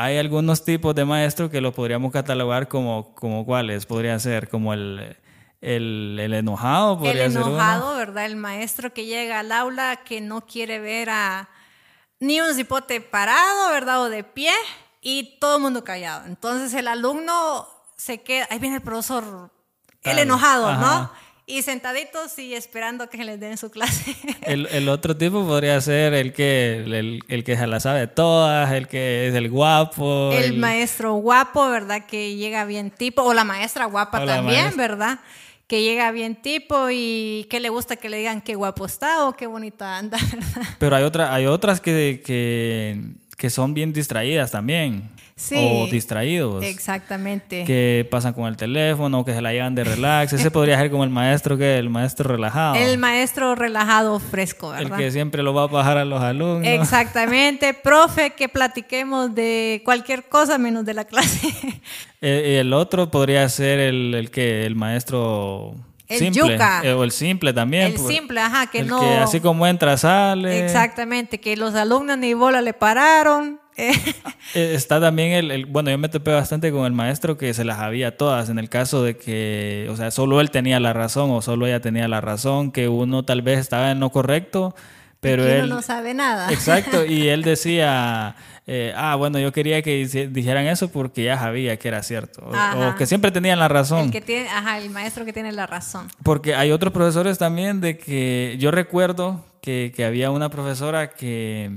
hay algunos tipos de maestros que los podríamos catalogar como, como cuáles, podría ser como el, el, el enojado, podría El ser uno. enojado, ¿verdad? El maestro que llega al aula que no quiere ver a ni un cipote parado, ¿verdad? O de pie y todo el mundo callado. Entonces el alumno se queda, ahí viene el profesor, el enojado, ajá. ¿no? Y sentaditos y esperando que les den su clase. El, el otro tipo podría ser el que, el, el que se la sabe todas, el que es el guapo. el maestro guapo, ¿verdad? Que llega bien tipo, o la maestra guapa O también, maestra. ¿verdad? Que llega bien tipo y que le gusta que le digan qué guapo está o qué bonita anda, ¿verdad? Pero hay, otra, hay otras que, que, que son bien distraídas también. Sí. O distraídos. Exactamente. Que pasan con el teléfono, que se la llevan de relax. Ese podría ser como el maestro que el maestro relajado. El maestro relajado fresco, El ¿verdad? que siempre lo va a bajar a los alumnos. Exactamente, profe, que platiquemos de cualquier cosa menos de la clase. Eh, y el otro podría ser el, el que el maestro El simple. yuca. Eh, o el simple también. El simple, ajá, que el no. que así como entra, sale. Exactamente, que los alumnos ni bola le pararon. Eh, Está también el, el- bueno, yo me topé bastante con el maestro que se las había todas en el caso de que, o sea, solo él tenía la razón o solo ella tenía la razón, que uno tal vez estaba en lo correcto, pero y uno él... no sabe nada. Exacto, y él decía, eh, ah, bueno, yo quería que dijeran eso porque ya sabía que era cierto, o, que siempre tenían la razón. El que tiene, ajá, el maestro que tiene la razón. Porque hay otros profesores también de que yo recuerdo que, que había una profesora que,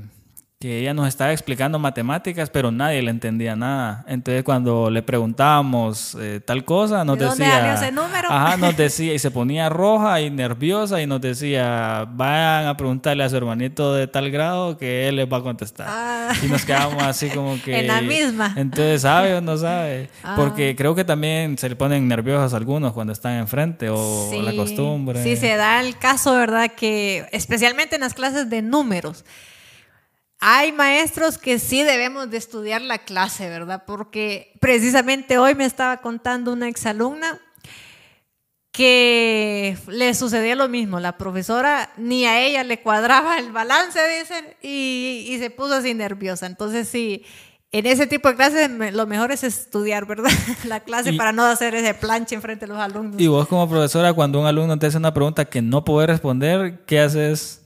que ella nos estaba explicando matemáticas, pero nadie le entendía nada. Entonces cuando le preguntábamos eh, tal cosa, nos ¿De dónde decía... ese número? Ajá, nos decía, y se ponía roja y nerviosa y nos decía, vayan a preguntarle a su hermanito de tal grado que él les va a contestar. Ah. Y nos quedamos así como que... En la misma. Entonces, ¿sabe o no sabe? Ah. Porque creo que también se le ponen nerviosos algunos cuando están enfrente o Sí, la costumbre. Sí, se da el caso, ¿verdad? Que especialmente en las clases de números. Hay maestros que sí debemos de estudiar la clase, ¿verdad? Porque precisamente hoy me estaba contando una exalumna que le sucedía lo mismo. La profesora ni a ella le cuadraba el balance, dicen, y, y se puso así nerviosa. Entonces sí, en ese tipo de clases lo mejor es estudiar, ¿verdad? La clase Y- para no hacer ese planche enfrente de los alumnos. Y vos como profesora, cuando un alumno te hace una pregunta que no puede responder, ¿qué haces?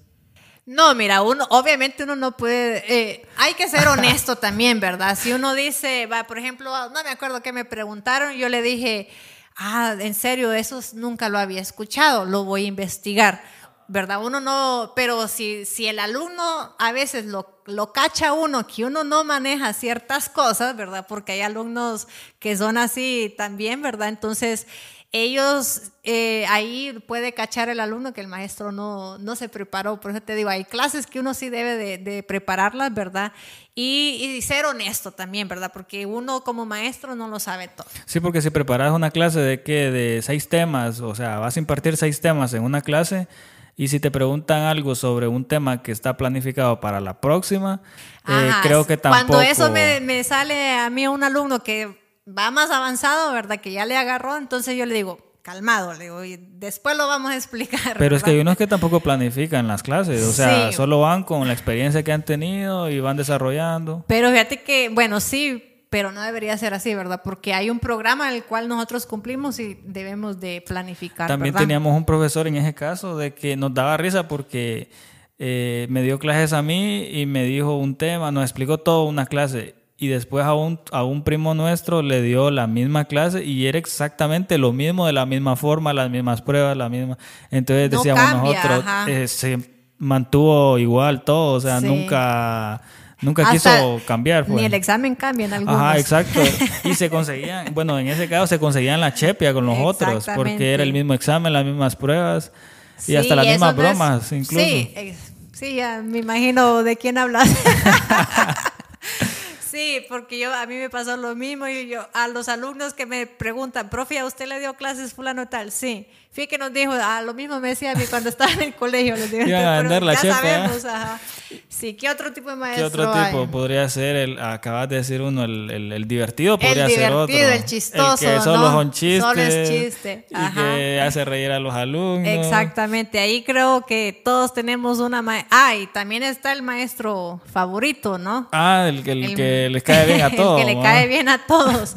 No, mira, uno, obviamente uno no puede, eh, hay que ser honesto también, ¿verdad? Si uno dice, va, por ejemplo, no me acuerdo qué me preguntaron, yo le dije, ah, en serio, eso nunca lo había escuchado, lo voy a investigar, ¿verdad? Uno no, pero si, si el alumno a veces lo, lo cacha uno, que uno no maneja ciertas cosas, ¿verdad? Porque hay alumnos que son así también, ¿verdad? Entonces, ellos eh, ahí puede cachar el alumno que el maestro no, no se preparó. Por eso te digo, hay clases que uno sí debe de, de prepararlas, ¿verdad? Y, y ser honesto también, ¿verdad? Porque uno como maestro no lo sabe todo. Sí, porque si preparas una clase de qué, de seis temas, o sea, vas a impartir seis temas en una clase, y si te preguntan algo sobre un tema que está planificado para la próxima, eh, creo que tampoco... Cuando eso me, me sale a mí un alumno que va más avanzado, ¿verdad? Que ya le agarró, entonces yo le digo, calmado, le digo, y después lo vamos a explicar. Pero es que hay unos que tampoco planifican las clases, o sea, Sí. solo van con la experiencia que han tenido y van desarrollando. Pero fíjate que, bueno, sí, pero no debería ser así, ¿verdad? Porque hay un programa el cual nosotros cumplimos y debemos de planificar. También ¿verdad? teníamos un profesor en ese caso de que nos daba risa porque eh, me dio clases a mí y me dijo un tema, nos explicó todo una clase y después a un, a un primo nuestro le dio la misma clase y era exactamente lo mismo, de la misma forma, las mismas pruebas, la misma. Entonces No decíamos cambia, nosotros, eh, se mantuvo igual todo, o sea, Sí. nunca, nunca Hasta quiso cambiar. pues. Ni el examen cambia en algunos. Ajá, exacto. Y se conseguían, bueno, en ese caso se conseguían la chepia con los otros, porque era el mismo examen, las mismas pruebas y Sí, hasta las mismas no es- bromas incluso. Sí, sí, ya me imagino de quién hablas. Sí, porque yo a mí me pasó lo mismo y yo a los alumnos que me preguntan, profe, ¿a usted le dio clases fulano tal? Sí. Fíjate que nos dijo, ah, lo mismo me decía a mí cuando estaba en el colegio. Les digo, Iban a pero vender la ya chepa, ¿eh? sabemos, ajá. Sí, ¿qué otro tipo de ¿Qué maestro otro hay? tipo? Podría ser el, acabas de decir uno, el, el, el divertido, podría El ser otro. divertido, el chistoso, El que solo ¿no? son chistes. Solo es chiste, Y ajá. que hace reír a los alumnos. Exactamente, ahí creo que todos tenemos una... ma- Ah, y también está el maestro favorito, ¿no? Ah, el, el El- que que le cae bien a todos. el que le cae bien a todos.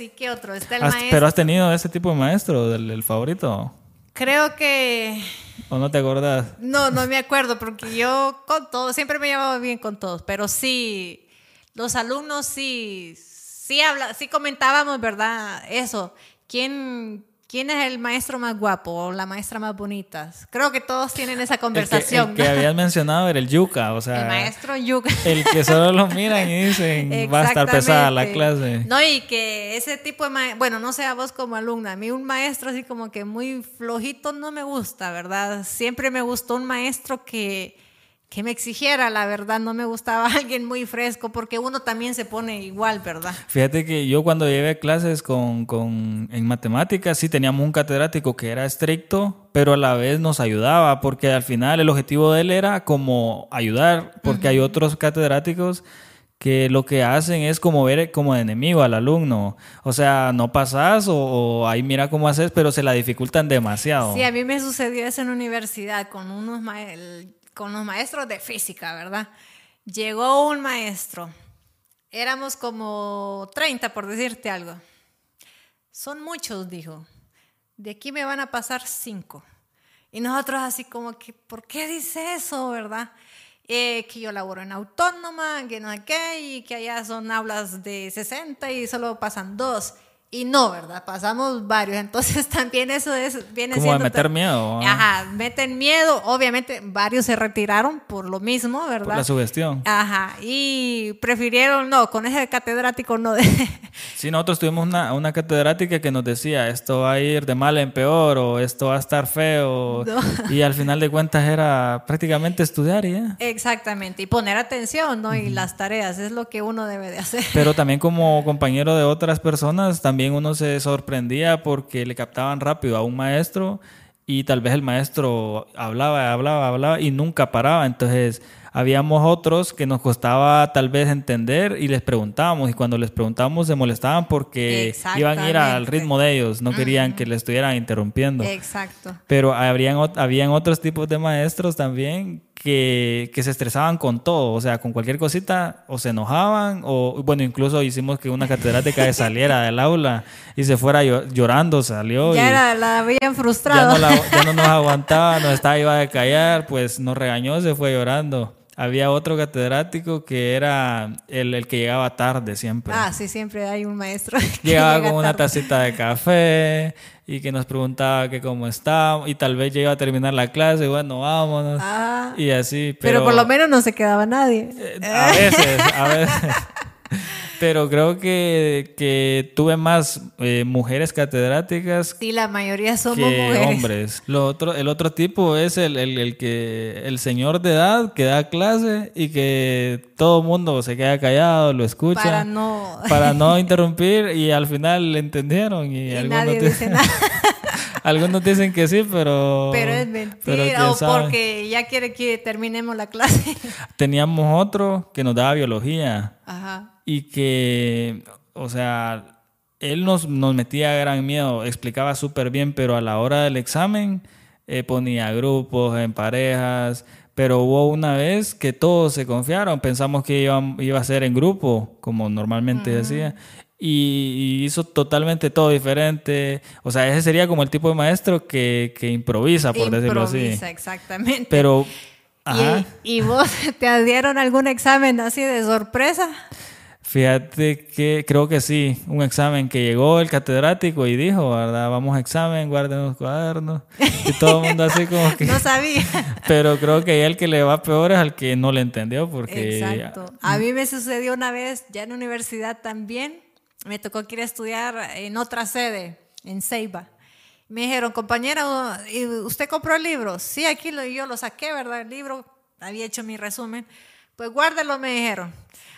¿Y qué otro? Está el Has- maestro. Pero has tenido ese tipo de maestro, del, el favorito. Creo que ¿O no te acordás? No, no me acuerdo porque yo con todos, siempre me llevaba bien con todos, pero sí, los alumnos sí, sí, habla, sí comentábamos, ¿verdad? Eso, ¿quién, ¿quién es el maestro más guapo o la maestra más bonita? Creo que todos tienen esa El que, conversación. el que habías mencionado era el yuca, o sea, El maestro Yuca. el que solo lo miran y dicen va a estar pesada la clase. No, y que ese tipo de maestro, bueno, no sé a vos como alumna, a mí un maestro así como que muy flojito no me gusta, ¿verdad? Siempre me gustó un maestro que, que me exigiera, la verdad, no me gustaba alguien muy fresco porque uno también se pone igual, ¿verdad? Fíjate que yo cuando llevé clases con, con- en matemáticas sí teníamos un catedrático que era estricto, pero a la vez nos ayudaba, porque al final el objetivo de él era como ayudar, porque hay otros catedráticos que lo que hacen es como ver como enemigo al alumno. O sea, no pasas o, o ahí mira cómo haces, pero se la dificultan demasiado. Sí, a mí me sucedió eso en universidad con unos el- con los maestros de física, ¿verdad? Llegó un maestro, éramos como 30 por decirte algo. Son muchos, dijo. De aquí me van a pasar cinco. Y nosotros así como que, ¿por qué dice eso, verdad? Eh, que yo laboro en autónoma, que no sé qué, y que allá son aulas de 60 y solo pasan dos. Y no, ¿verdad? Pasamos varios. Entonces también eso es, viene Como de siendo... meter ta- miedo. Ajá, meten miedo. Obviamente varios se retiraron por lo mismo, ¿verdad? Por la sugestión. Ajá, y prefirieron, no, con ese catedrático no. Sí, nosotros tuvimos una, una catedrática que nos decía, esto va a ir de mal en peor o esto va a estar feo. No. Y al final de cuentas era prácticamente estudiar y ya. Exactamente, y poner atención, ¿no? Y las tareas, es lo que uno debe de hacer. Pero también como compañero de otras personas, también uno se sorprendía porque le captaban rápido a un maestro y tal vez el maestro hablaba, hablaba, hablaba y nunca paraba. Entonces, habíamos otros que nos costaba tal vez entender y les preguntábamos y cuando les preguntábamos se molestaban porque iban a ir al ritmo de ellos, no querían que le estuvieran interrumpiendo. Exacto. Pero habrían, habían otros tipos de maestros también que, que se estresaban con todo, o sea, con cualquier cosita, o se enojaban, o bueno, incluso hicimos que una catedrática saliera del aula y se fuera llo- llorando, salió. Ya y era, la habían ya, frustrado. no la- ya no nos aguantaba, nos estaba iba a callar, pues nos regañó, se fue llorando. Había otro catedrático que era el, el que llegaba tarde siempre. Ah, sí, siempre hay un maestro. que Llegaba llega con una tacita de café y que nos preguntaba que cómo estábamos y tal vez llega a terminar la clase, bueno, vámonos. Ah, y así, pero, pero, por lo menos no se quedaba nadie. eh, a veces, a veces. Pero creo que, que tuve más eh, mujeres catedráticas Sí, la mayoría somos que mujeres. hombres. Lo otro, el otro tipo es el, el, el que el señor de edad que da clase y que todo el mundo se queda callado, lo escucha Para no. para no interrumpir y al final le entendieron y, y nadie di- dice nada. algunos dicen que sí, pero Pero es mentira. o porque ya quiere que terminemos la clase. teníamos otro que nos daba biología Ajá. y que, o sea, él nos, nos metía gran miedo, explicaba súper bien, pero a la hora del examen eh, ponía grupos en parejas, pero hubo una vez que todos se confiaron, pensamos que iba, iba a ser en grupo, como normalmente decía, y, hizo totalmente todo diferente. O sea, ese sería como el tipo de maestro que, que improvisa, por decirlo así. Improvisa, exactamente. Pero, ajá. ¿Y, ¿Y vos te dieron algún examen así de sorpresa? Fíjate que creo que sí, un examen que llegó el catedrático y dijo, ¿verdad? Vamos a examen, guarden los cuadernos. Y todo el mundo así como que... No sabía. Pero creo que el que le va peor es al que no le entendió porque... Exacto. A mí me sucedió una vez, ya en universidad también, me tocó que ir a estudiar en otra sede, en Ceiba. Me dijeron, compañera, ¿y ¿usted compró el libro? Sí, aquí lo, yo lo saqué, ¿verdad? El libro, había hecho mi resumen. Pues guárdelo, me dijeron.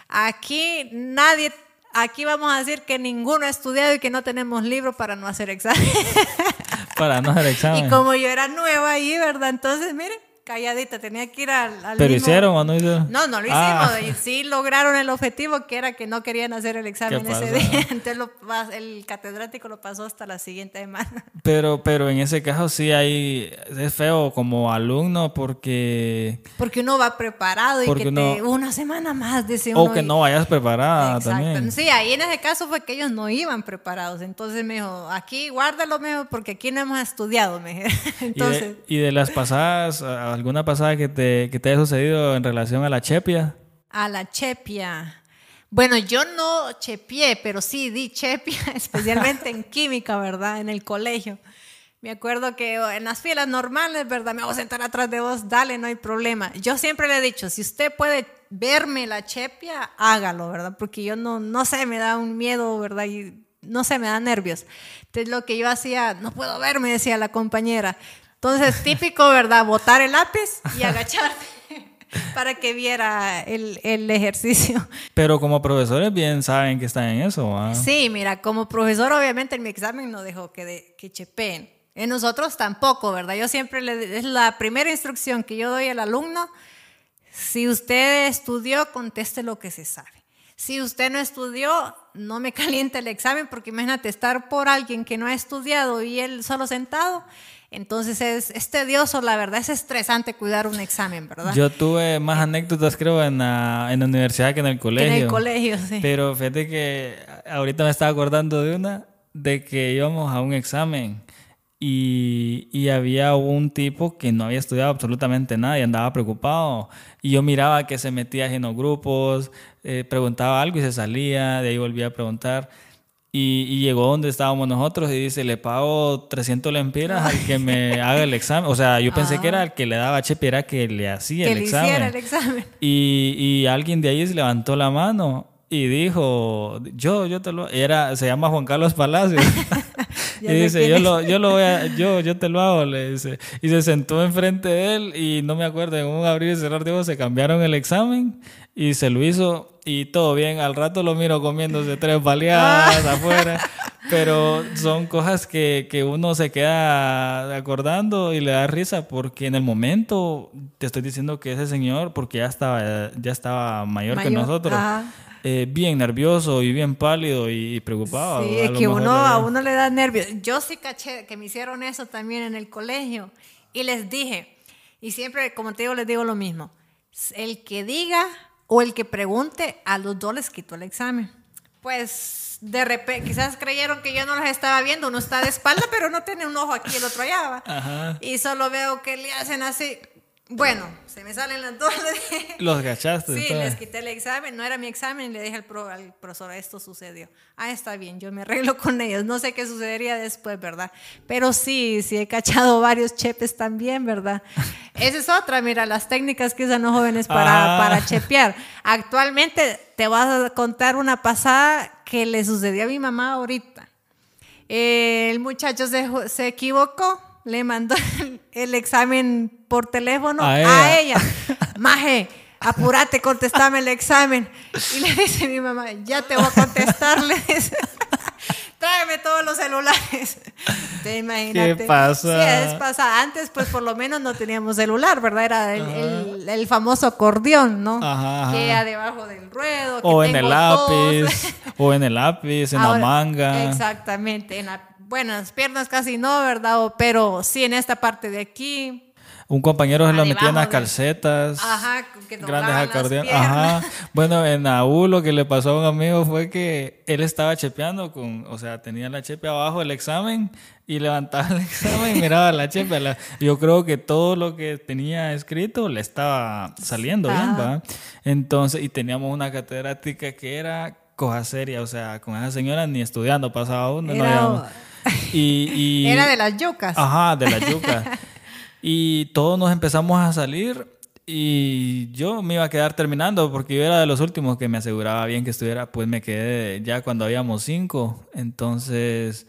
Aquí nadie, aquí vamos a decir que ninguno ha estudiado y que no tenemos libro para no hacer examen. Para no hacer examen. Y como yo era nueva ahí, ¿verdad? Entonces, miren, calladita, tenía que ir al, al ¿Pero mismo- hicieron o no hicieron? No, no lo Ah. hicimos. Y sí lograron el objetivo que era que no querían hacer el examen ¿Qué ese día. Entonces lo el catedrático lo pasó hasta la siguiente semana. Pero, pero en ese caso sí hay, es feo como alumno porque, Porque uno va preparado y que uno- te, una semana más, dice uno. o que y- no vayas preparada Exacto. también. Sí, ahí en ese caso fue que ellos no iban preparados. Entonces me dijo, aquí guárdalo mejor porque aquí no hemos estudiado. Me. Y Entonces, de, y de las pasadas, ¿alguna pasada que te, que te haya sucedido en relación a la chepia? a la chepia. Bueno, yo no chepié, pero sí di chepia, especialmente en química, ¿verdad? En el colegio. Me acuerdo que en las filas normales, ¿verdad? Me voy a sentar atrás de vos, dale, no hay problema. Yo siempre le he dicho, si usted puede verme la chepia, hágalo, ¿verdad? Porque yo no, no sé, me da un miedo, ¿verdad? Y no sé, me da nervios. Entonces lo que yo hacía, no puedo verme, decía la compañera. Entonces, típico, ¿verdad? Botar el lápiz y agacharte para que viera el, el ejercicio. Pero como profesores bien saben que están en eso, ¿va? Sí, mira, como profesor obviamente en mi examen no dejó que, de, que chepeen. En nosotros tampoco, ¿verdad? Yo siempre le... Es la primera instrucción que yo doy al alumno. Si usted estudió, conteste lo que se sabe. Si usted no estudió, no me caliente el examen porque imagínate estar por alguien que no ha estudiado y él solo sentado. Entonces es, es tedioso, la verdad, es estresante cuidar un examen, ¿verdad? Yo tuve más anécdotas, creo, en la, en la universidad que en el Que colegio. en el colegio, sí. Pero fíjate que ahorita me estaba acordando de una, de que íbamos a un examen y, y había un tipo que no había estudiado absolutamente nada y andaba preocupado. Y yo miraba que se metía en los grupos, eh, preguntaba algo y se salía, de ahí volvía a preguntar. Y, y llegó donde estábamos nosotros y dice, le pago 300 lempiras al que me haga el examen. O sea, yo pensé que era el que le daba chepe, era que le hacía que el le examen. hiciera el examen. Y, y alguien de ahí se levantó la mano y dijo, yo, yo te lo, era, se llama Juan Carlos Palacios. y dice, yo lo, yo lo voy a, yo, yo te lo hago, le dice. Y se sentó enfrente de él y no me acuerdo, en un abrir y cerrar de ojos se cambiaron el examen y se lo hizo y todo bien. Al rato lo miro comiéndose tres baleadas afuera. Pero son cosas que, que uno se queda acordando y le da risa porque en el momento te estoy diciendo que ese señor, porque ya estaba, ya estaba mayor, que Mayor, nosotros, ajá. eh, bien nervioso y bien pálido y, y preocupado. Sí, es que uno, a uno le da nervios. Yo sí caché que me hicieron eso también en el colegio y les dije, y siempre, como te digo, les digo lo mismo, el que diga o el que pregunte, a los dos les quito el examen. Pues de repente, quizás creyeron que yo no los estaba viendo, uno está de espalda, pero no tiene un ojo aquí, el otro allá. ¿va? Y solo veo que le hacen así. Bueno, se me salen las dos. Los gachaste. Sí, les quité el examen, no era mi examen y le dije al, pro- al profesor, esto sucedió. Ah, está bien, yo me arreglo con ellos. No sé qué sucedería después, ¿verdad? Pero sí, sí he cachado varios chepes también, ¿verdad? Esa es otra, mira, las técnicas que usan los jóvenes para, Ah. para chepear. Actualmente te vas a contar una pasada que le sucedió a mi mamá ahorita. Eh, el muchacho se, se equivocó, le mandó el, el examen por teléfono A a ella. Maje, apúrate, contestame el examen. Y le dice mi mamá, ya te voy a contestar, le dice. Tráeme todos los celulares. Te imagínate. ¿Qué pasa? Sí, es pasa. Antes, pues por lo menos no teníamos celular, ¿verdad? Era el, el- el famoso acordeón, ¿no? Ajá, ajá. Que era debajo del ruedo. que O en el dos. lápiz, o en el lápiz, en Ahora, la manga. Exactamente. En la, bueno, las piernas casi no, ¿verdad? O- pero sí en esta parte de aquí. Un compañero se lo metía en las calcetas. Ajá, que Grandes acordeones. Ajá. Bueno, en AU lo que le pasó a un amigo fue que él estaba chepeando con, o sea, tenía la chepe abajo del examen y levantaba el examen y miraba la chepe. La- yo creo que todo lo que tenía escrito le estaba saliendo bien, Ajá. ¿va? Entonces, y teníamos una catedrática que era cosa seria, o sea, con esa señora ni estudiando pasaba uno. no. Y, y- Era de las yucas. Ajá, de la yuca. y todos nos empezamos a salir y yo me iba a quedar terminando porque yo era de los últimos que me aseguraba bien que estuviera, pues me quedé ya cuando habíamos cinco. Entonces,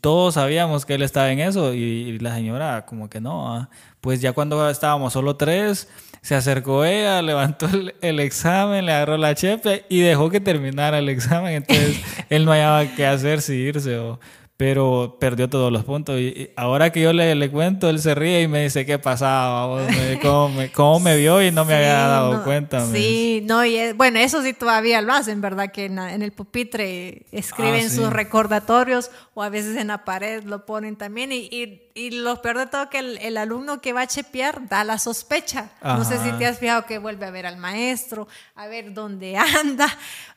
todos sabíamos que él estaba en eso y, y la señora como que no. ah. Pues ya cuando estábamos solo tres, se acercó ella, levantó el, el examen, le agarró la chepe y dejó que terminara el examen. Entonces, él no hallaba qué hacer si irse o... pero perdió todos los puntos. Y, ahora que yo le, le, cuento, él se ríe y me dice qué pasaba, cómo, me, cómo me vio y no me había dado cuenta. Sí, no, y bueno, eso sí todavía lo hacen, ¿verdad? Que en, el pupitre escriben ah, sus recordatorios o a veces en la pared lo ponen también. Y, y, y lo peor de todo que el, alumno que va a chepear da la sospecha. No sé si te has fijado que vuelve a ver al maestro, a ver dónde anda.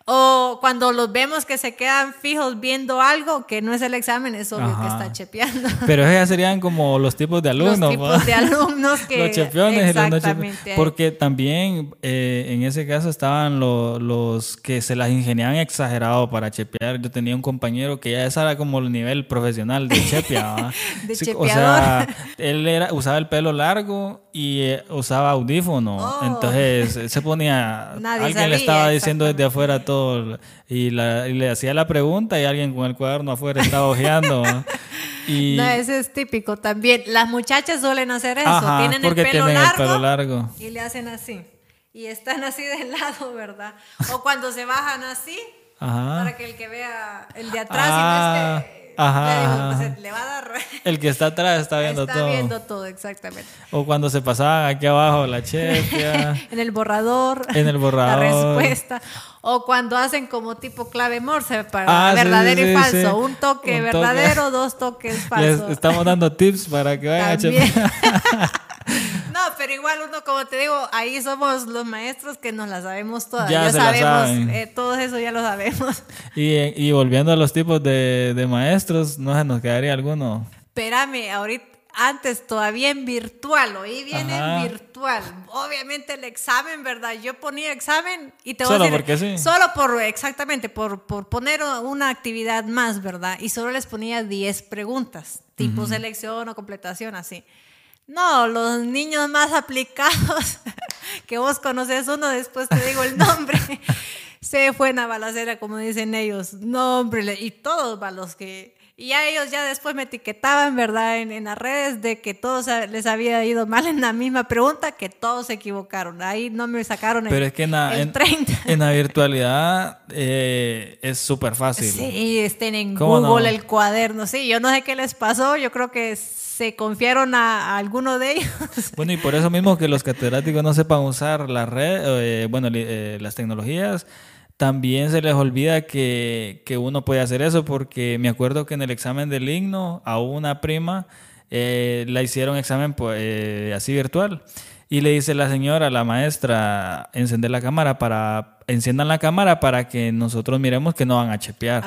O cuando los vemos que se quedan fijos viendo algo que no es el examen, es obvio que está chepeando. Pero ellos serían como los tipos de alumnos. Los tipos de alumnos que... los chepiones y los no. Porque también eh, en ese caso estaban los que se las ingeniaban exagerado para chepear. Yo tenía un compañero que ya esa era como el nivel profesional de chepia. de O sea, él era, usaba el pelo largo y eh, usaba audífono. Oh. Entonces se ponía... alguien le estaba diciendo desde afuera todo y, le hacía la pregunta y alguien con el cuaderno afuera estaba ojeando. y... No, eso es típico también. Las muchachas suelen hacer eso, tienen, el pelo, largo y le hacen así. Y están así de lado, ¿verdad? O cuando se bajan así, para que el que vea el de atrás y no ah. esté Ajá. Pues, le va a dar. El que está atrás está viendo todo. Está viendo todo, exactamente. O cuando se pasaban aquí abajo la chefia. en el borrador. En el borrador. La respuesta. O cuando hacen como tipo clave morse para ah, verdadero y falso. Un toque verdadero, dos toques falsos. estamos dando tips para que vayan a. No, pero igual uno, como te digo, ahí somos los maestros que nos la sabemos todas. Ya, sabemos, eh, todo eso ya lo sabemos. Y, y, volviendo a los tipos de, de maestros, ¿no se nos quedaría alguno? Espérame, ahorita antes todavía en virtual, hoy viene en virtual. Obviamente el examen, ¿verdad? Yo ponía examen y te voy solo a decir, porque sí. solo por exactamente por, por poner una actividad más, ¿verdad? Y solo les ponía 10 preguntas, tipo selección o completación así. No, los niños más aplicados, que vos conoces uno, después te digo el nombre, se fue en la balacera, como dicen ellos. No, hombre, y todos los que... Y ya ellos ya después me etiquetaban, ¿verdad? En, en, las redes de que todos les había ido mal en la misma pregunta, que todos se equivocaron. Ahí no me sacaron Pero es que en la, en, 30. En la virtualidad eh, es súper fácil. Sí, estén en Google el cuaderno. Sí, yo no sé qué les pasó. Yo creo que se confiaron a, alguno de ellos. Bueno, y por eso mismo que los catedráticos no sepan usar la red, eh, bueno, eh, las tecnologías, también se les olvida que, que, uno puede hacer eso, porque me acuerdo que en el examen del himno a una prima eh, la hicieron examen pues, así virtual. Y le dice la señora, la maestra, encender la cámara para, enciendan la cámara para que nosotros miremos que no van a chepear.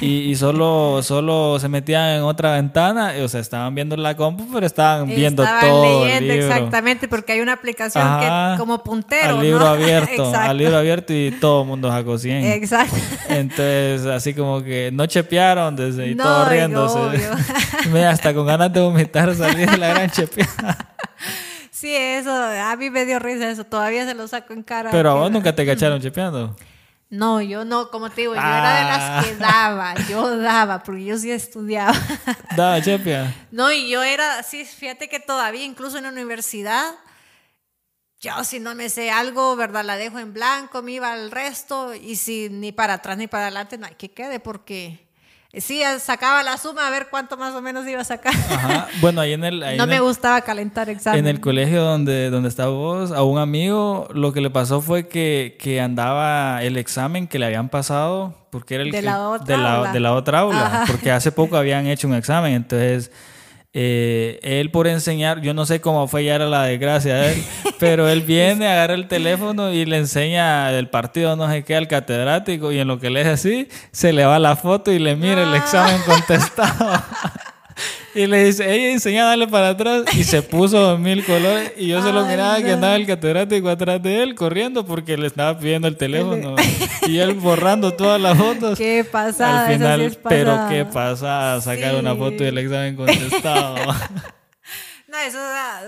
Y, y, solo, solo se metían en otra ventana, o sea, estaban viendo la compu, pero estaban viendo estaban todo. leyendo, exactamente, porque hay una aplicación que como puntero. Al libro abierto, al libro abierto y todo el mundo sacó 100. Exacto. Entonces, así como que no chepearon desde y todo riéndose. Hasta con ganas de vomitar salir de la gran chepeada. Sí, eso, a mí me dio risa eso, todavía se lo saco en cara. Pero a vos nunca te cacharon chepeando. No, yo no, como te digo, yo era de las que ah. daba, yo daba, porque yo sí estudiaba. ¿Daba chepia? No, y yo era, sí, fíjate que todavía, incluso en la universidad, yo si no me sé algo, ¿verdad? La dejo en blanco, me iba al resto, y si ni para atrás ni para adelante, no hay que quede, porque Sí, sacaba la suma a ver cuánto más o menos iba a sacar. Ajá. Bueno, ahí en el... no me gustaba calentar examen. En el colegio donde, donde estaba vos, a un amigo lo que le pasó fue que, que andaba el examen que le habían pasado, porque era el de, la, otra de, la, de la otra aula, porque hace poco habían hecho un examen, entonces eh, él por enseñar, yo no sé cómo fue ya era la desgracia de él, pero él viene, agarra el teléfono y le enseña el partido no sé qué al catedrático y en lo que le es así, se le va la foto y le mira el examen contestado. Y le dice, ella enseña a darle para atrás y se puso mil colores. Y yo se lo miraba que andaba el catedrático atrás de él corriendo porque le estaba pidiendo el teléfono. y él borrando todas las fotos. ¿Qué pasa? Al final, pero ¿qué pasa? Sacar una foto del examen contestado. No, eso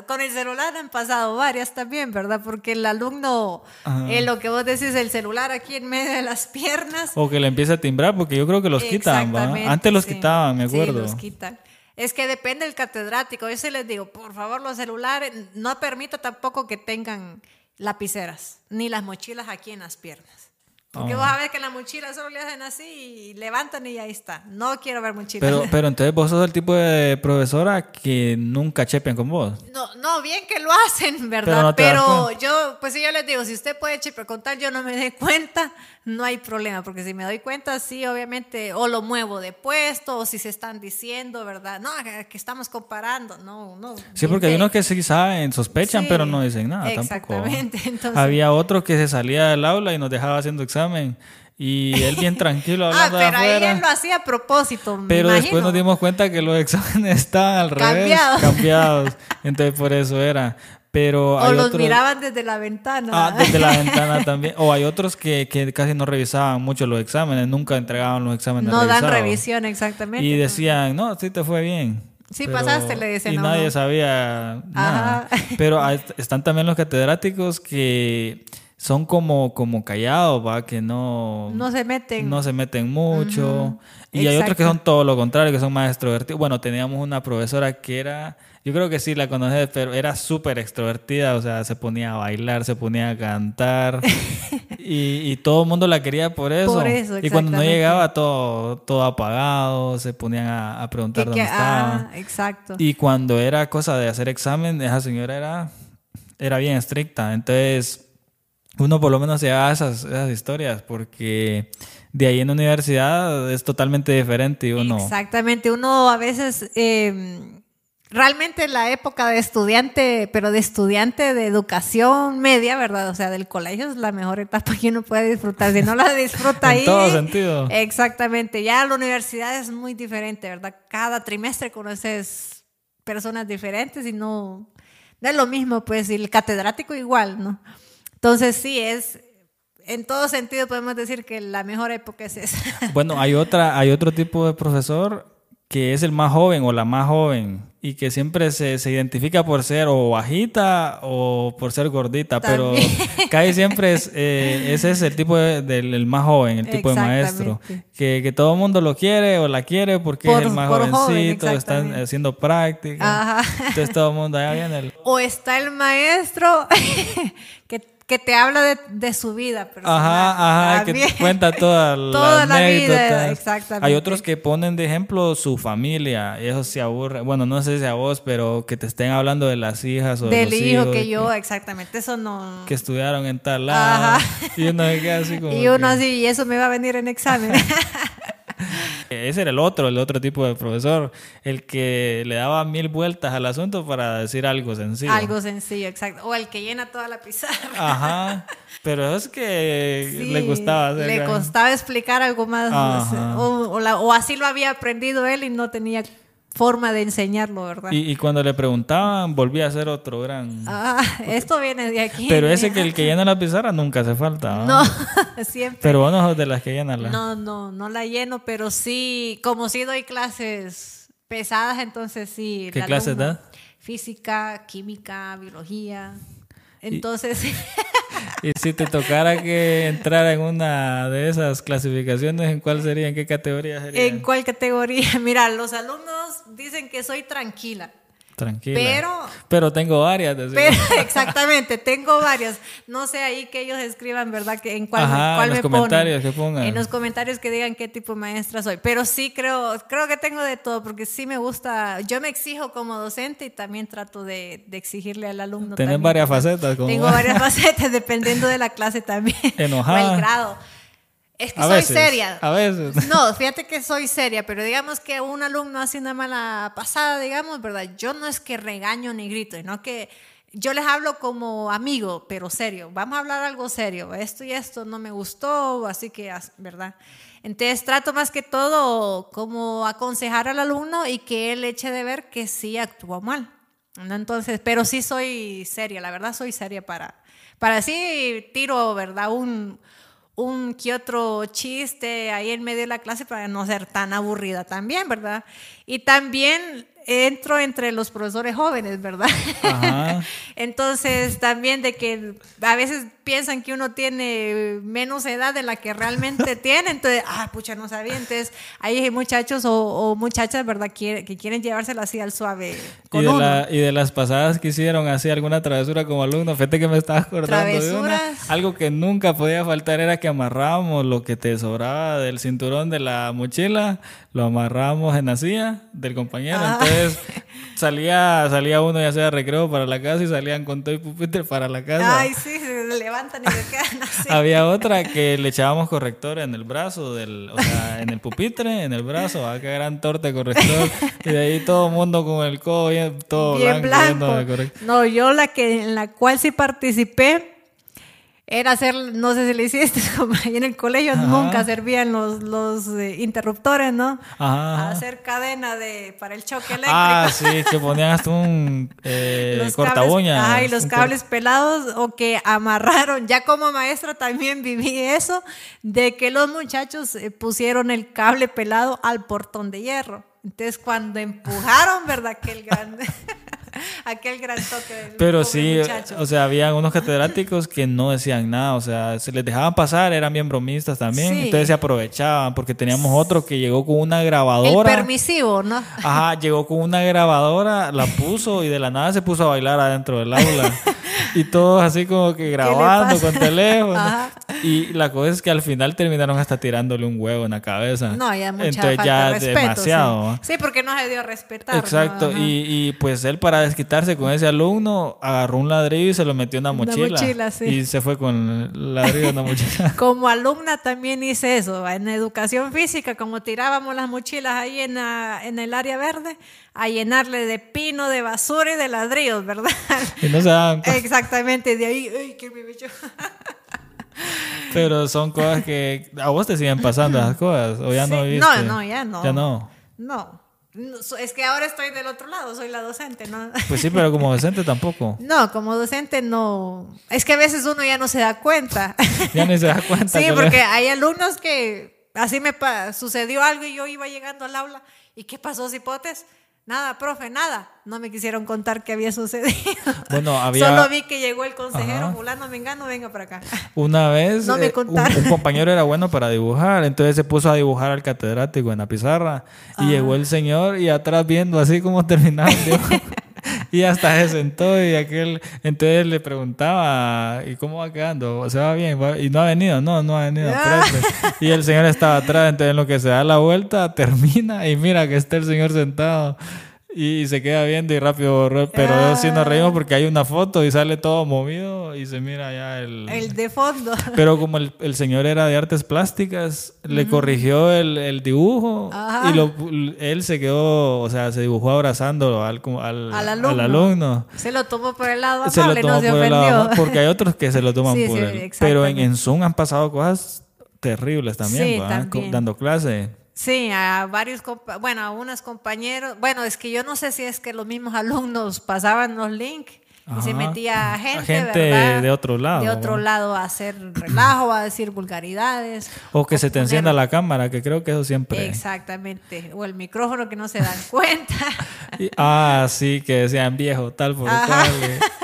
con el celular han pasado varias también, ¿verdad? Porque el alumno, eh, lo que vos decís, el celular aquí en medio de las piernas. O que le empieza a timbrar, porque yo creo que los quitan, ¿va? Antes los quitaban, me acuerdo. Sí, los quitan. Es que depende del catedrático. Yo sí les digo, por favor, los celulares, no permito tampoco que tengan lapiceras, ni las mochilas aquí en las piernas. Porque Oh. vos sabés que la mochila solo le hacen así y levantan y ahí está. No quiero ver mochila. Pero, pero entonces vos sos el tipo de profesora que nunca chepen con vos. No, no, bien que lo hacen, Pero ¿verdad? no Pero, yo, pues sí, yo les digo, si usted puede chipper contar, yo no me dé cuenta, no hay problema, porque si me doy cuenta, sí, obviamente, o lo muevo de puesto, o si se están diciendo, ¿verdad? No, que estamos comparando, no, no. Sí, porque hay unos que sí saben, sospechan, Sí, pero no dicen nada tampoco. exactamente, entonces- Había otro que se salía del aula y nos dejaba haciendo examen. Y él bien tranquilo Ah, hablando de pero ahí afuera. él lo hacía a propósito, me Pero después imagino. nos dimos cuenta que los exámenes estaban al revés, Cambiados. cambiados. Entonces por eso era. Pero O los otros- miraban desde la ventana. Ah, desde la ventana también. O hay otros que, que casi no revisaban mucho los exámenes, nunca entregaban los exámenes no dan revisión exactamente. Y decían, no, sí te fue bien. Sí pasaste, le dicen Y a nadie sabía nada. Ajá. Pero hay- están también los catedráticos que son como, como callados, ¿va? Que no, no se meten. no se meten mucho. Y hay otros que son todo lo contrario, que son más extrovertidos. Bueno, teníamos una profesora que era, yo creo que sí la conoces, pero era súper extrovertida, o sea, se ponía a bailar, se ponía a cantar. y, y todo el mundo la quería por eso. Por eso, y cuando no llegaba todo, todo apagado, se ponían a, a preguntar Que- dónde que- estaba. ah, exacto. Y cuando era cosa de hacer examen, esa señora era, era bien estricta. Entonces, uno por lo menos se haga esas, esas historias, porque de ahí en la universidad es totalmente diferente y uno... Exactamente, uno a veces, eh, realmente la época de estudiante, pero de estudiante de educación media, ¿verdad? O sea, del colegio es la mejor etapa que uno puede disfrutar. Si no la disfruta En ahí. todo sentido. Exactamente, ya la universidad es muy diferente, ¿verdad? Cada trimestre conoces personas diferentes y no, no es lo mismo, pues, y el catedrático igual, ¿no? Entonces sí, es, en todo sentido podemos decir que la mejor época es esa. Bueno, hay, otra, hay otro tipo de profesor que es el más joven o la más joven y que siempre se, se identifica por ser o bajita o por ser gordita, pero casi siempre es, eh, ese es el tipo de- del el más joven, el tipo de maestro, que, que todo el mundo lo quiere o la quiere porque Por- es el más por joven, jovencito, están haciendo práctica, Ajá. entonces todo el mundo allá viene el... O está el maestro que, que te habla de, de su vida personal. Ajá, ajá, que te también. cuenta toda la Toda la vida, exactamente. Hay otros que ponen de ejemplo su familia, y eso se aburre. Bueno, no sé si a vos, pero que te estén hablando de las hijas o de Del los hijo hijos, que yo, exactamente, eso no... que estudiaron en tal lado. Ajá. Y uno se queda así como. Y uno que- así, y eso me va a venir en examen. Ese era el otro, el otro tipo de profesor, el que le daba mil vueltas al asunto para decir algo sencillo. Algo sencillo, exacto. O el que llena toda la pizarra. Ajá. Pero es que Sí, le gustaba hacer. Le costaba explicar algo más. Ajá. O, o la- o así lo había aprendido él y no tenía forma de enseñarlo, ¿verdad? Y, y cuando le preguntaban, volvía a ser otro gran. Ah, esto viene de aquí. Pero ese que el que llena la pizarra nunca hace falta. No, ¿no? siempre. Pero vos no sos de las que llenan la. No, no, no la lleno, pero sí, como sí doy clases pesadas, entonces sí. ¿Qué clases das? Física, química, biología. Entonces, Y si te tocara que entrar en una de esas clasificaciones, ¿en cuál sería? ¿En qué categoría sería? ¿en cuál categoría? Mira, los alumnos dicen que soy tranquila. Tranquila. Pero- Pero tengo varias. Pero, exactamente, tengo varias. No sé ahí que ellos escriban, ¿verdad? Que en cuál, Ajá, cuál en los me comentarios ponen. que pongan. En los comentarios que digan qué tipo de maestra soy. Pero sí creo, creo que tengo de todo, porque sí me gusta. Yo me exijo como docente y también trato de, de exigirle al alumno. También. varias facetas. Como Tengo varias facetas dependiendo de la clase también. Enojada. O el grado. Es que A soy veces, seria. A veces. No, fíjate que soy seria, pero digamos que un alumno hace una mala pasada, digamos, ¿verdad? Yo no es que regaño ni grito, sino que yo les hablo como amigo, pero serio. Vamos a hablar algo serio. Esto y esto no me gustó, así que, ¿verdad? Entonces trato más que todo como aconsejar al alumno y que él eche de ver que sí actuó mal. Entonces, pero sí soy seria, la verdad soy seria para, para así tiro, ¿verdad? Un, un que otro chiste ahí en medio de la clase para no ser tan aburrida también, ¿verdad? Y también entro entre los profesores jóvenes, ¿verdad? Ajá. Entonces, también de que a veces piensan que uno tiene menos edad de la que realmente tiene, entonces, ah, pucha, no sabía. Entonces, hay muchachos o, o muchachas, ¿verdad?, que, que quieren llevársela así al suave y, de la, y de las pasadas que hicieron así alguna travesura como alumno, fíjate que me estaba acordando de una. Algo que nunca podía faltar era que amarrábamos lo que te sobraba del cinturón de la mochila, lo amarrábamos en la silla del compañero. Ah. Entonces salía, salía uno ya sea recreo para la casa y salían con todo y pupitre para la casa. Ay, sí, se levantan y se quedan así. Había otra que le echábamos corrector en el brazo, del, o sea, en el pupitre, en el brazo, a que gran torta de corrector. y de ahí todo el mundo con el codo bien, todo bien blanco. No, yo la que en la cual sí participé era hacer, no sé si le hiciste, como ahí en el colegio nunca servían los, los eh, interruptores, ¿no? Ajá. hacer cadena de, para el choque eléctrico. Ah, sí, que ponían hasta un eh, cortaboña. Ay, los cables pelados o que amarraron. Ya como maestra también viví eso, de que los muchachos eh, pusieron el cable pelado al portón de hierro. Entonces cuando empujaron, ¿verdad? Que el grande... Aquel gran toque. Pero sí, o sea, había unos catedráticos que no decían nada, o sea, se les dejaban pasar, eran bien bromistas también, entonces se aprovechaban, porque teníamos otro que llegó con una grabadora. El permisivo, ¿no? Ajá, llegó con una grabadora, la puso y de la nada se puso a bailar adentro del aula. y todos así como que grabando con teléfono. Y la cosa es que al final terminaron hasta tirándole un huevo en la cabeza. No, ya mucha Entonces ya demasiado. Sí. porque no se dio a respetar. Exacto, y, y, pues él para desquitarse con ese alumno agarró un ladrillo y se lo metió en una mochila. Una mochila sí. Y se fue con el ladrillo en la mochila. como alumna también hice eso, en educación física, como tirábamos las mochilas ahí en, en el área verde a llenarle de pino, de basura y de ladrillos, ¿verdad? Y no se dan Exactamente, de ahí, ¡ay, qué me Pero son cosas que a vos te siguen pasando esas cosas, o ya no viste? No, no, ya no. Ya no. No. Es que ahora estoy del otro lado, soy la docente, ¿no? Pues sí, pero como docente tampoco. No, como docente no. Es que a veces uno ya no se da cuenta. Ya ni se da cuenta. Sí, porque hay alumnos que así me sucedió algo y yo iba llegando al aula. ¿Y qué pasó, cipotes? Nada, profe, nada. No me quisieron contar qué había sucedido. Bueno, había... Solo vi que llegó el consejero, fulano, vengano, venga para acá. Una vez no me eh, un, un, compañero era bueno para dibujar, entonces se puso a dibujar al catedrático en la pizarra y llegó el señor y atrás viendo así como terminaba el dibujo. Y hasta se sentó y aquel, entonces le preguntaba, ¿y cómo va quedando? ¿Se va bien? ¿Y no ha venido? No, no ha venido. y el señor estaba atrás, entonces en lo que se da la vuelta, termina y mira que está el señor sentado y se queda viendo y rápido Pero ah. sí nos reímos porque hay una foto y sale todo movido y se mira ya el... El de fondo. Pero como el, el señor era de artes plásticas, le corrigió el, el dibujo y lo, él se quedó, o sea, se dibujó abrazando al, al, al, alumno. Se lo tomó por el lado amable, no se ofendió. porque hay otros que se lo toman por él. Pero en, en Zoom han pasado cosas terribles también, también. dando clase. Sí, a varios, bueno, a unos compañeros. Bueno, es que yo no sé si es que los mismos alumnos pasaban los links y se metía gente, de otro lado. De otro lado a hacer relajo, a decir vulgaridades. O que se te encienda la cámara, que creo que eso siempre. Exactamente. O el micrófono que no se dan cuenta. Ah, sí, que decían viejo, tal por cual.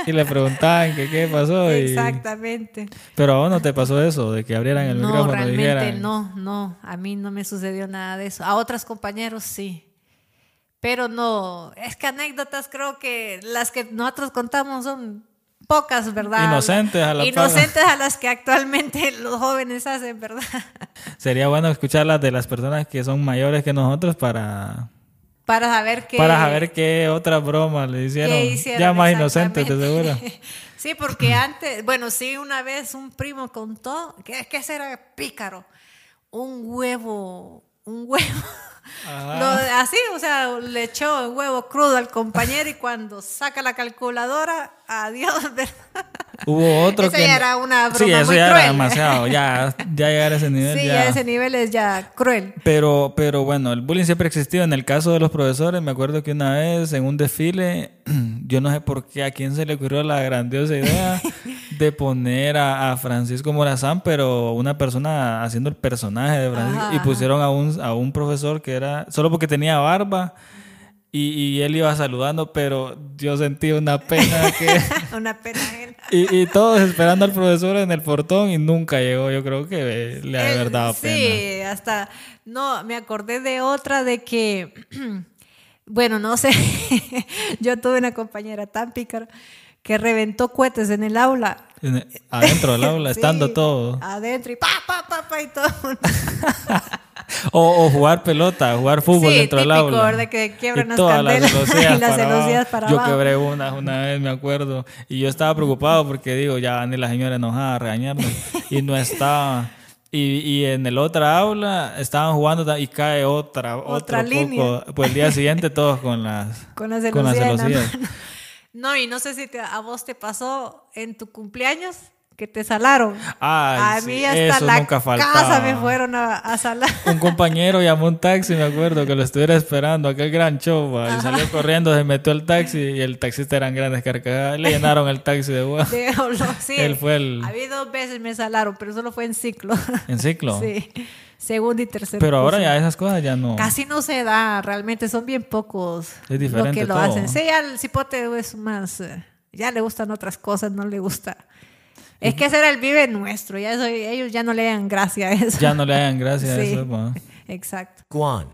Y, le preguntaban que qué pasó. Exactamente. Pero a vos no te pasó eso, de que abrieran el micrófono realmente y dijeran. No, no, a mí no me sucedió nada de eso. A otros compañeros sí. Pero no, es que anécdotas creo que las que nosotros contamos son pocas, ¿verdad? Inocentes a las Inocentes a las que actualmente los jóvenes hacen, ¿verdad? Sería bueno escucharlas de las personas que son mayores que nosotros para... Para saber qué... Para saber qué otra broma le hicieron. ya más inocentes, de seguro. sí, porque antes, bueno, sí, una vez un primo contó que es que ese era pícaro. Un huevo, un huevo así, o sea, le echó el huevo crudo al compañero y cuando saca la calculadora, adiós. Hubo otro Esa que... ya era una broma Sí, eso muy ya cruel. era demasiado. Ya, ya llegar a ese nivel. Sí, ya... a ese nivel es ya cruel. Pero, pero bueno, el bullying siempre ha existido. En el caso de los profesores, me acuerdo que una vez en un desfile, yo no sé por qué a quién se le ocurrió la grandiosa idea de poner a, Francisco Morazán, pero una persona haciendo el personaje de Francisco. y pusieron a un, a un profesor que era, solo porque tenía barba y, y él iba saludando, pero yo sentí una pena que... Una pena ajena. y, y todos esperando al profesor en el portón y nunca llegó. Yo creo que le ha haber dado pena. Sí, hasta. No, me acordé de otra de que. Bueno, no sé. Yo tuve una compañera tan pícara que reventó cohetes en el aula. Adentro del aula, Sí, estando todo. Adentro y pa, pa, pa, pa y todo. O, o jugar pelota, jugar fútbol Sí, dentro del aula. ¿verdad? Que quiebran las todas las celosías y las para celosías abajo. para Yo abajo. quebré una una vez, me acuerdo. Y yo estaba preocupado porque digo, ya ni la señora enojada a regañarme. Y no estaba. Y, y en el otra aula estaban jugando y cae otra, Otra otro línea. poco. Pues el día siguiente todos con las, Con las con las celosías en la. No, y no sé si te- a vos te pasó en tu cumpleaños que te salaron. Ay, a sí, mí hasta eso la nunca casa me fueron a, a salar. Un compañero llamó un taxi, me acuerdo, que lo estuviera esperando, aquel gran show, y salió corriendo, se metió al taxi y el taxista eran grandes carcajadas. Le llenaron el taxi de no, sí, Él fue el- A mí dos veces me salaron, pero solo fue en ciclo. En ciclo. Sí, segundo y tercer Pero ahora curso. ya esas cosas ya no. Casi no se da, realmente son bien pocos Es diferente lo que lo todo. hacen. Sí, ya el cipote es más, eh, ya le gustan otras cosas, no le gusta. Es que ese era el vive nuestro, ya eso- ellos ya no le dan gracia a eso. Ya no le hagan gracia a Sí, eso. va. exacto. Guan.